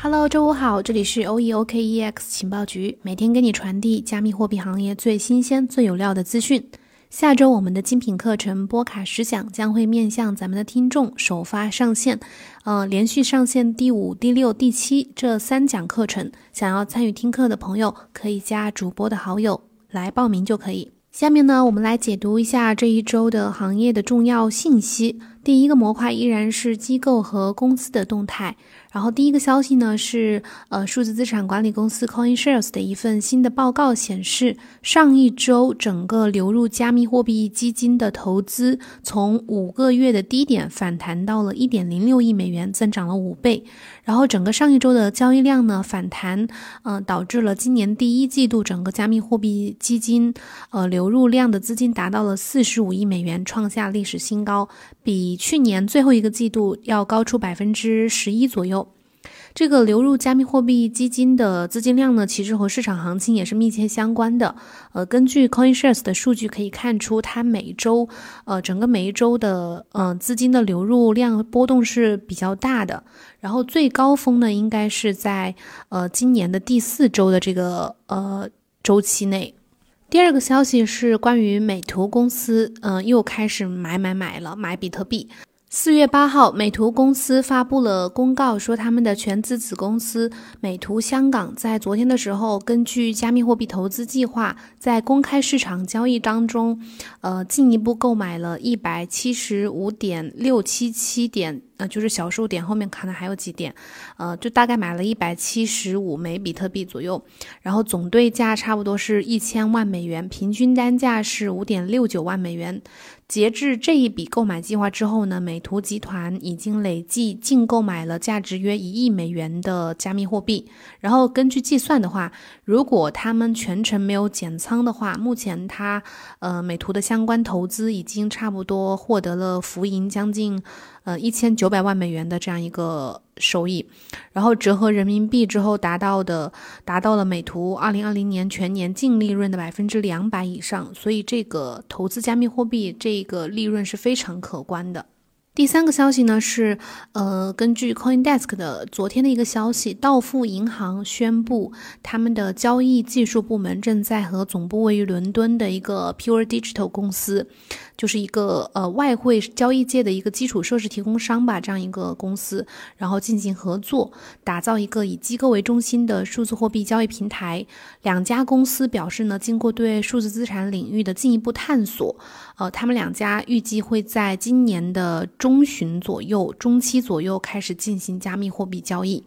Hello，周五好，这里是 OEOKEX 情报局，每天给你传递加密货币行业最新鲜、最有料的资讯。下周我们的精品课程波卡十讲将会面向咱们的听众首发上线，呃，连续上线第五、第六、第七这三讲课程，想要参与听课的朋友可以加主播的好友来报名就可以。下面呢，我们来解读一下这一周的行业的重要信息。第一个模块依然是机构和公司的动态。然后第一个消息呢是，呃，数字资产管理公司 CoinShares 的一份新的报告显示，上一周整个流入加密货币基金的投资从五个月的低点反弹到了一点零六亿美元，增长了五倍。然后整个上一周的交易量呢反弹，呃，导致了今年第一季度整个加密货币基金呃流入量的资金达到了四十五亿美元，创下历史新高，比去年最后一个季度要高出百分之十一左右。这个流入加密货币基金的资金量呢，其实和市场行情也是密切相关的。呃，根据 CoinShares 的数据可以看出，它每周，呃，整个每一周的，呃，资金的流入量波动是比较大的。然后最高峰呢，应该是在，呃，今年的第四周的这个，呃，周期内。第二个消息是关于美图公司，嗯，又开始买买买了，买比特币。四月八号，美图公司发布了公告，说他们的全资子公司美图香港在昨天的时候，根据加密货币投资计划，在公开市场交易当中，呃，进一步购买了一百七十五点六七七点。呃，就是小数点后面可能还有几点，呃，就大概买了一百七十五枚比特币左右，然后总对价差不多是一千万美元，平均单价是五点六九万美元。截至这一笔购买计划之后呢，美图集团已经累计净购买了价值约一亿美元的加密货币。然后根据计算的话，如果他们全程没有减仓的话，目前它呃美图的相关投资已经差不多获得了浮盈将近。呃，一千九百万美元的这样一个收益，然后折合人民币之后达到的，达到了美图二零二零年全年净利润的百分之两百以上，所以这个投资加密货币这个利润是非常可观的。第三个消息呢是，呃，根据 CoinDesk 的昨天的一个消息，道富银行宣布，他们的交易技术部门正在和总部位于伦敦的一个 Pure Digital 公司，就是一个呃外汇交易界的一个基础设施提供商吧，这样一个公司，然后进行合作，打造一个以机构为中心的数字货币交易平台。两家公司表示呢，经过对数字资产领域的进一步探索，呃，他们两家预计会在今年的中。旬左右，中期左右开始进行加密货币交易。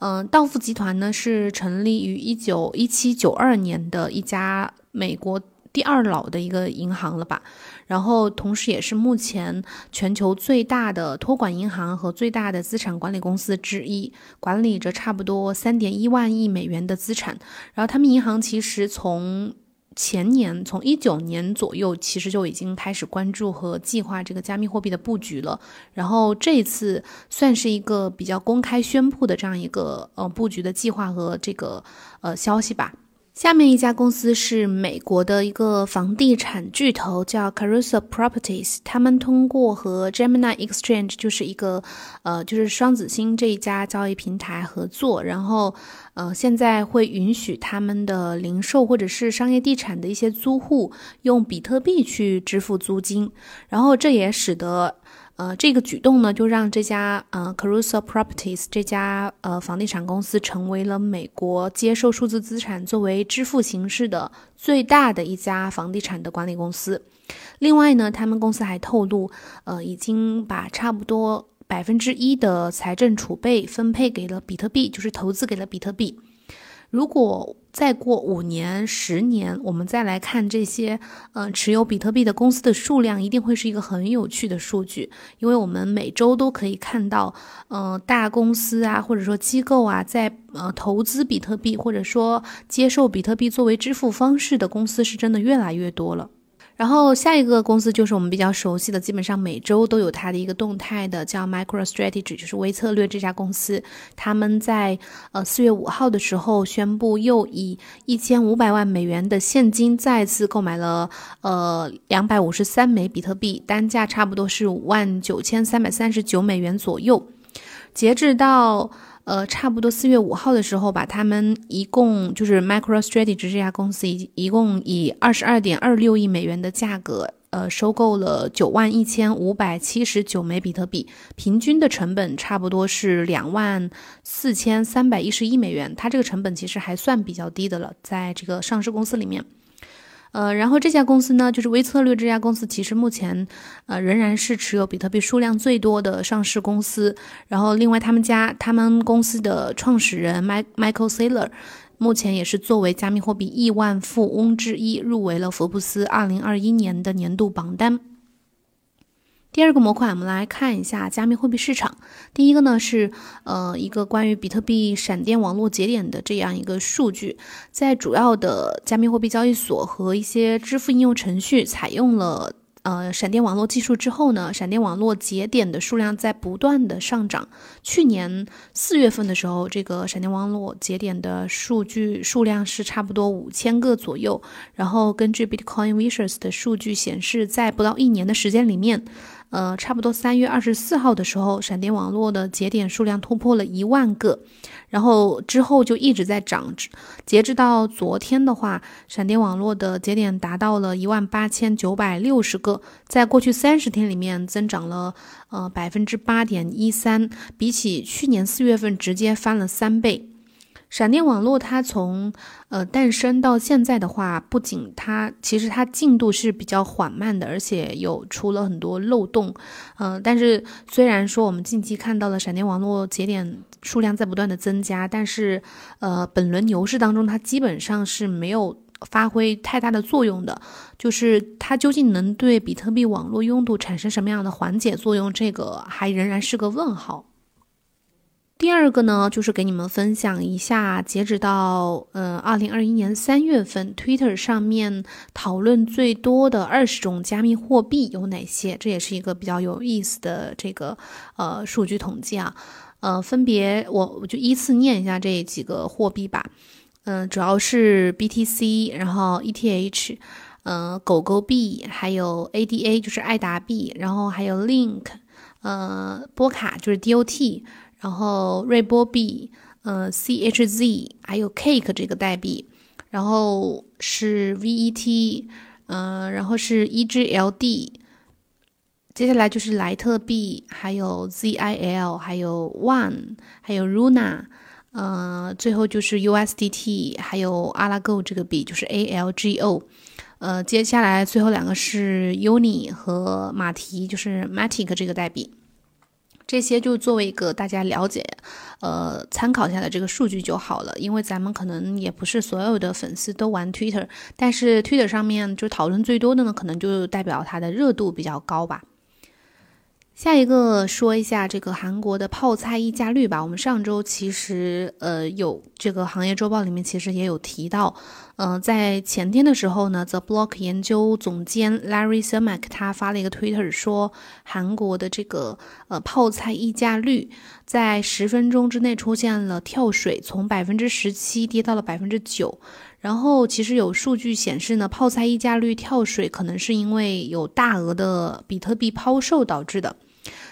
嗯，道富集团呢是成立于一九一七九二年的一家美国第二老的一个银行了吧？然后同时也是目前全球最大的托管银行和最大的资产管理公司之一，管理着差不多三点一万亿美元的资产。然后他们银行其实从前年从一九年左右，其实就已经开始关注和计划这个加密货币的布局了。然后这一次算是一个比较公开宣布的这样一个呃布局的计划和这个呃消息吧。下面一家公司是美国的一个房地产巨头，叫 Caruso Properties。他们通过和 Gemini Exchange，就是一个呃，就是双子星这一家交易平台合作，然后呃，现在会允许他们的零售或者是商业地产的一些租户用比特币去支付租金，然后这也使得。呃，这个举动呢，就让这家呃 Caruso Properties 这家呃房地产公司成为了美国接受数字资产作为支付形式的最大的一家房地产的管理公司。另外呢，他们公司还透露，呃，已经把差不多百分之一的财政储备分配给了比特币，就是投资给了比特币。如果再过五年、十年，我们再来看这些，嗯，持有比特币的公司的数量，一定会是一个很有趣的数据，因为我们每周都可以看到，嗯，大公司啊，或者说机构啊，在呃投资比特币，或者说接受比特币作为支付方式的公司，是真的越来越多了。然后下一个公司就是我们比较熟悉的，基本上每周都有它的一个动态的，叫 MicroStrategy，就是微策略这家公司。他们在呃四月五号的时候宣布，又以一千五百万美元的现金再次购买了呃两百五十三枚比特币，单价差不多是五万九千三百三十九美元左右。截至到呃，差不多四月五号的时候，把他们一共就是 MicroStrategy 这家公司一一共以二十二点二六亿美元的价格，呃，收购了九万一千五百七十九枚比特币，平均的成本差不多是两万四千三百一十一美元。它这个成本其实还算比较低的了，在这个上市公司里面。呃，然后这家公司呢，就是微策略这家公司，其实目前，呃，仍然是持有比特币数量最多的上市公司。然后，另外他们家他们公司的创始人 Michael Saylor，目前也是作为加密货币亿万富翁之一，入围了福布斯二零二一年的年度榜单。第二个模块，我们来看一下加密货币市场。第一个呢是，呃，一个关于比特币闪电网络节点的这样一个数据，在主要的加密货币交易所和一些支付应用程序采用了。呃，闪电网络技术之后呢，闪电网络节点的数量在不断的上涨。去年四月份的时候，这个闪电网络节点的数据数量是差不多五千个左右。然后根据 Bitcoin Ventures 的数据显示，在不到一年的时间里面，呃，差不多三月二十四号的时候，闪电网络的节点数量突破了一万个。然后之后就一直在涨，截至到昨天的话，闪电网络的节点达到了一万八千九百六十个，在过去三十天里面增长了呃百分之八点一三，比起去年四月份直接翻了三倍。闪电网络它从呃诞生到现在的话，不仅它其实它进度是比较缓慢的，而且有出了很多漏洞。嗯，但是虽然说我们近期看到了闪电网络节点数量在不断的增加，但是呃本轮牛市当中它基本上是没有发挥太大的作用的。就是它究竟能对比特币网络拥堵产生什么样的缓解作用，这个还仍然是个问号。第二个呢，就是给你们分享一下，截止到呃二零二一年三月份，Twitter 上面讨论最多的二十种加密货币有哪些？这也是一个比较有意思的这个呃数据统计啊。呃，分别我我就依次念一下这几个货币吧。嗯，主要是 BTC，然后 ETH，嗯，狗狗币，还有 ADA 就是爱达币，然后还有 Link，呃，波卡就是 DOT。然后瑞波币，呃，CHZ，还有 Cake 这个代币，然后是 VET，嗯，然后是 EGLD，接下来就是莱特币，还有 ZIL，还有 One，还有 Runa，呃，最后就是 USDT，还有阿拉 Go 这个币，就是 ALGO，呃，接下来最后两个是 Uni 和马蹄，就是 Matic 这个代币。这些就作为一个大家了解，呃，参考下的这个数据就好了。因为咱们可能也不是所有的粉丝都玩 Twitter，但是 Twitter 上面就讨论最多的呢，可能就代表它的热度比较高吧。下一个说一下这个韩国的泡菜溢价率吧。我们上周其实呃有这个行业周报里面其实也有提到，嗯，在前天的时候呢，The Block 研究总监 Larry Samak 他发了一个 Twitter 说，韩国的这个呃泡菜溢价率在十分钟之内出现了跳水，从百分之十七跌到了百分之九。然后其实有数据显示呢，泡菜溢价率跳水可能是因为有大额的比特币抛售导致的。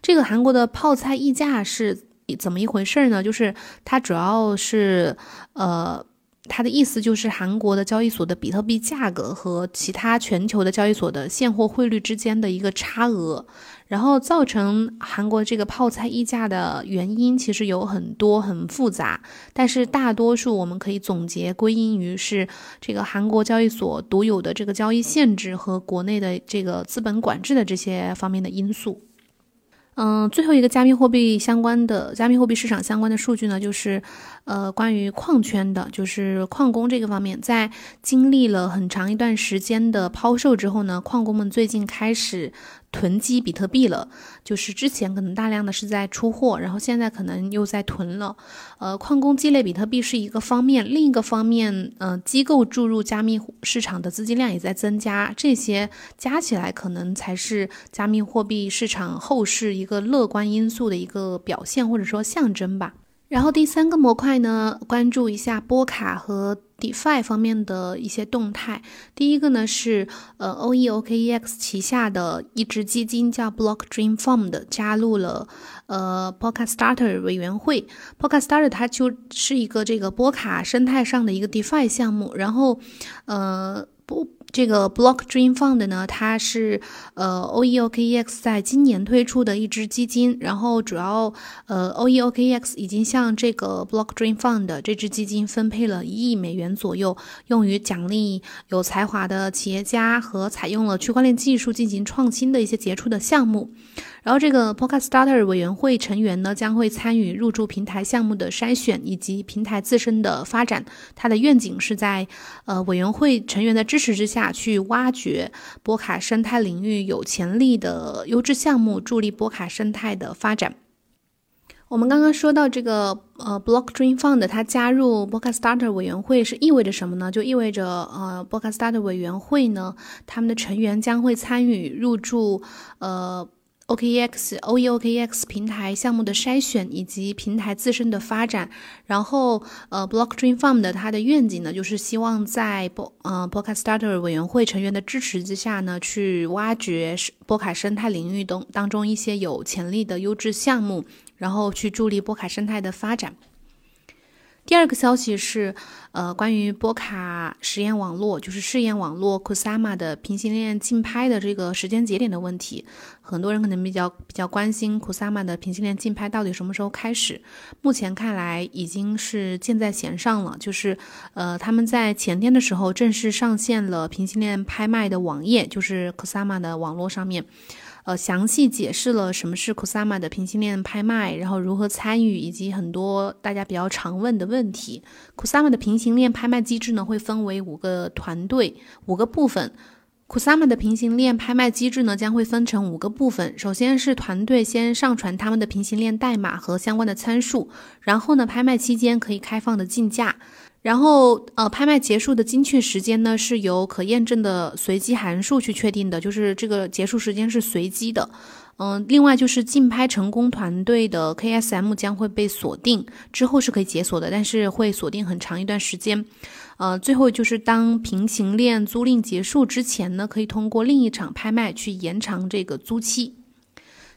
这个韩国的泡菜溢价是怎么一回事呢？就是它主要是呃。它的意思就是，韩国的交易所的比特币价格和其他全球的交易所的现货汇率之间的一个差额，然后造成韩国这个泡菜溢价的原因其实有很多很复杂，但是大多数我们可以总结归因于是这个韩国交易所独有的这个交易限制和国内的这个资本管制的这些方面的因素。嗯，最后一个加密货币相关的加密货币市场相关的数据呢，就是，呃，关于矿圈的，就是矿工这个方面，在经历了很长一段时间的抛售之后呢，矿工们最近开始。囤积比特币了，就是之前可能大量的是在出货，然后现在可能又在囤了。呃，矿工积累比特币是一个方面，另一个方面，呃，机构注入加密市场的资金量也在增加，这些加起来可能才是加密货币市场后市一个乐观因素的一个表现或者说象征吧。然后第三个模块呢，关注一下波卡和 DeFi 方面的一些动态。第一个呢是呃 OEOKEX 旗下的一支基金叫 Block Dream Fund 加入了呃 p o c a Starter 委员会 p o c a Starter 它就是一个这个波卡生态上的一个 DeFi 项目，然后呃不。这个 Block Dream Fund 呢，它是呃 OEOKEX 在今年推出的一支基金，然后主要呃 OEOKEX 已经向这个 Block Dream Fund 这支基金分配了一亿美元左右，用于奖励有才华的企业家和采用了区块链技术进行创新的一些杰出的项目。然后，这个 Podcast Starter 委员会成员呢，将会参与入驻平台项目的筛选以及平台自身的发展。它的愿景是在呃委员会成员的支持之下去挖掘波卡生态领域有潜力的优质项目，助力波卡生态的发展。我们刚刚说到这个呃 Block Dream Fund 它加入 b o c a Starter 委员会是意味着什么呢？就意味着呃 b o c a Starter 委员会呢，他们的成员将会参与入驻呃。OKEX、OEOKEX 平台项目的筛选以及平台自身的发展，然后呃，Block Dream Farm 的它的愿景呢，就是希望在波呃波卡 Starter 委员会成员的支持之下呢，去挖掘波卡生态领域中当中一些有潜力的优质项目，然后去助力波卡生态的发展。第二个消息是，呃，关于波卡实验网络，就是试验网络 Kusama 的平行链竞拍的这个时间节点的问题。很多人可能比较比较关心 Kusama 的平行链竞拍到底什么时候开始。目前看来已经是箭在弦上了，就是呃，他们在前天的时候正式上线了平行链拍卖的网页，就是 Kusama 的网络上面。呃，详细解释了什么是 Kusama 的平行链拍卖，然后如何参与，以及很多大家比较常问的问题。Kusama 的平行链拍卖机制呢，会分为五个团队、五个部分。Kusama 的平行链拍卖机制呢，将会分成五个部分。首先是团队先上传他们的平行链代码和相关的参数，然后呢，拍卖期间可以开放的竞价。然后，呃，拍卖结束的精确时间呢，是由可验证的随机函数去确定的，就是这个结束时间是随机的。嗯，另外就是竞拍成功团队的 KSM 将会被锁定，之后是可以解锁的，但是会锁定很长一段时间。呃，最后就是当平行链租赁结束之前呢，可以通过另一场拍卖去延长这个租期。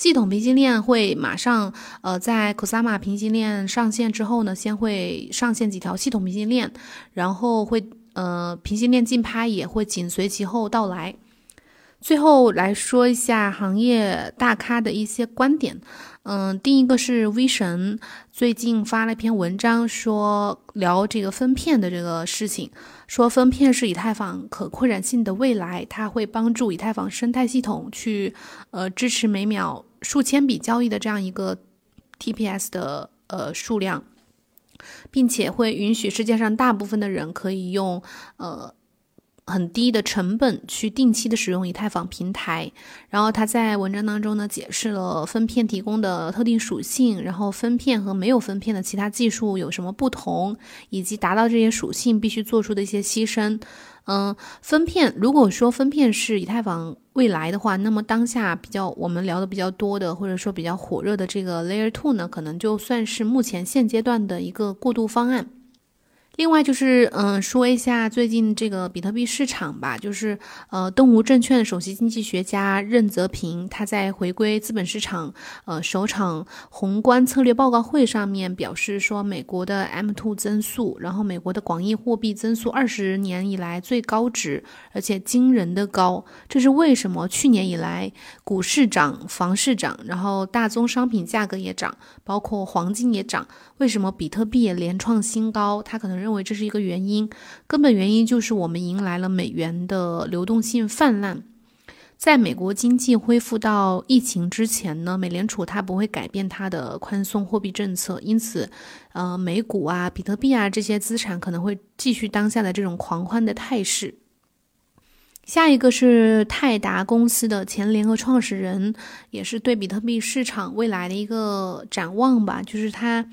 系统平行链会马上，呃，在 Kusama 平行链上线之后呢，先会上线几条系统平行链，然后会，呃，平行链竞拍也会紧随其后到来。最后来说一下行业大咖的一些观点。嗯，第一个是 V 神最近发了一篇文章，说聊这个分片的这个事情，说分片是以太坊可扩展性的未来，它会帮助以太坊生态系统去呃支持每秒数千笔交易的这样一个 TPS 的呃数量，并且会允许世界上大部分的人可以用呃。很低的成本去定期的使用以太坊平台，然后他在文章当中呢解释了分片提供的特定属性，然后分片和没有分片的其他技术有什么不同，以及达到这些属性必须做出的一些牺牲。嗯，分片如果说分片是以太坊未来的话，那么当下比较我们聊的比较多的或者说比较火热的这个 Layer Two 呢，可能就算是目前现阶段的一个过渡方案。另外就是，嗯，说一下最近这个比特币市场吧。就是，呃，东吴证券首席经济学家任泽平他在回归资本市场，呃，首场宏观策略报告会上面表示说，美国的 M2 增速，然后美国的广义货币增速二十年以来最高值，而且惊人的高。这是为什么？去年以来股市涨，房市涨，然后大宗商品价格也涨，包括黄金也涨。为什么比特币也连创新高？他可能认。认为这是一个原因，根本原因就是我们迎来了美元的流动性泛滥。在美国经济恢复到疫情之前呢，美联储它不会改变它的宽松货币政策，因此，呃，美股啊、比特币啊这些资产可能会继续当下的这种狂欢的态势。下一个是泰达公司的前联合创始人，也是对比特币市场未来的一个展望吧，就是他，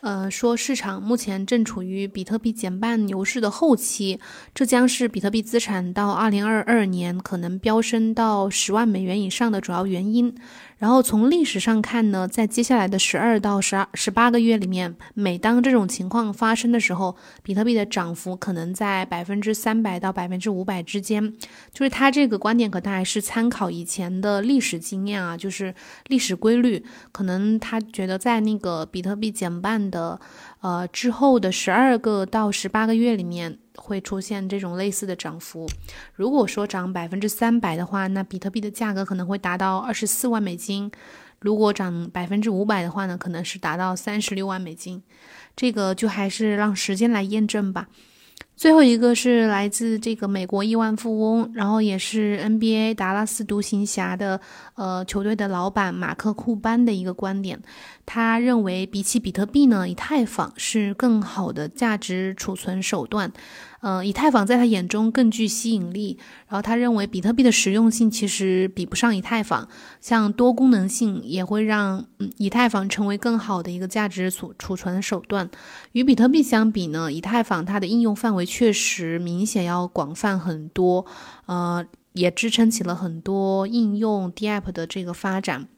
呃，说市场目前正处于比特币减半牛市的后期，这将是比特币资产到二零二二年可能飙升到十万美元以上的主要原因。然后从历史上看呢，在接下来的十二到十二、十八个月里面，每当这种情况发生的时候，比特币的涨幅可能在百分之三百到百分之五百之间。就是他这个观点可能还是参考以前的历史经验啊，就是历史规律。可能他觉得在那个比特币减半的呃之后的十二个到十八个月里面。会出现这种类似的涨幅。如果说涨百分之三百的话，那比特币的价格可能会达到二十四万美金；如果涨百分之五百的话呢，可能是达到三十六万美金。这个就还是让时间来验证吧。最后一个是来自这个美国亿万富翁，然后也是 NBA 达拉斯独行侠的呃球队的老板马克库班的一个观点。他认为，比起比特币呢，以太坊是更好的价值储存手段。嗯，以太坊在他眼中更具吸引力。然后他认为，比特币的实用性其实比不上以太坊，像多功能性也会让嗯以太坊成为更好的一个价值储储存手段。与比特币相比呢，以太坊它的应用范围确实明显要广泛很多，呃，也支撑起了很多应用 DApp 的这个发展。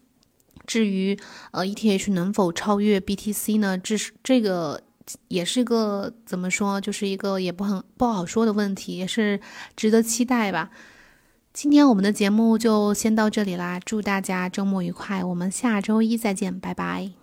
至于呃 ETH 能否超越 BTC 呢？这是这个。也是个怎么说，就是一个也不很不好说的问题，也是值得期待吧。今天我们的节目就先到这里啦，祝大家周末愉快，我们下周一再见，拜拜。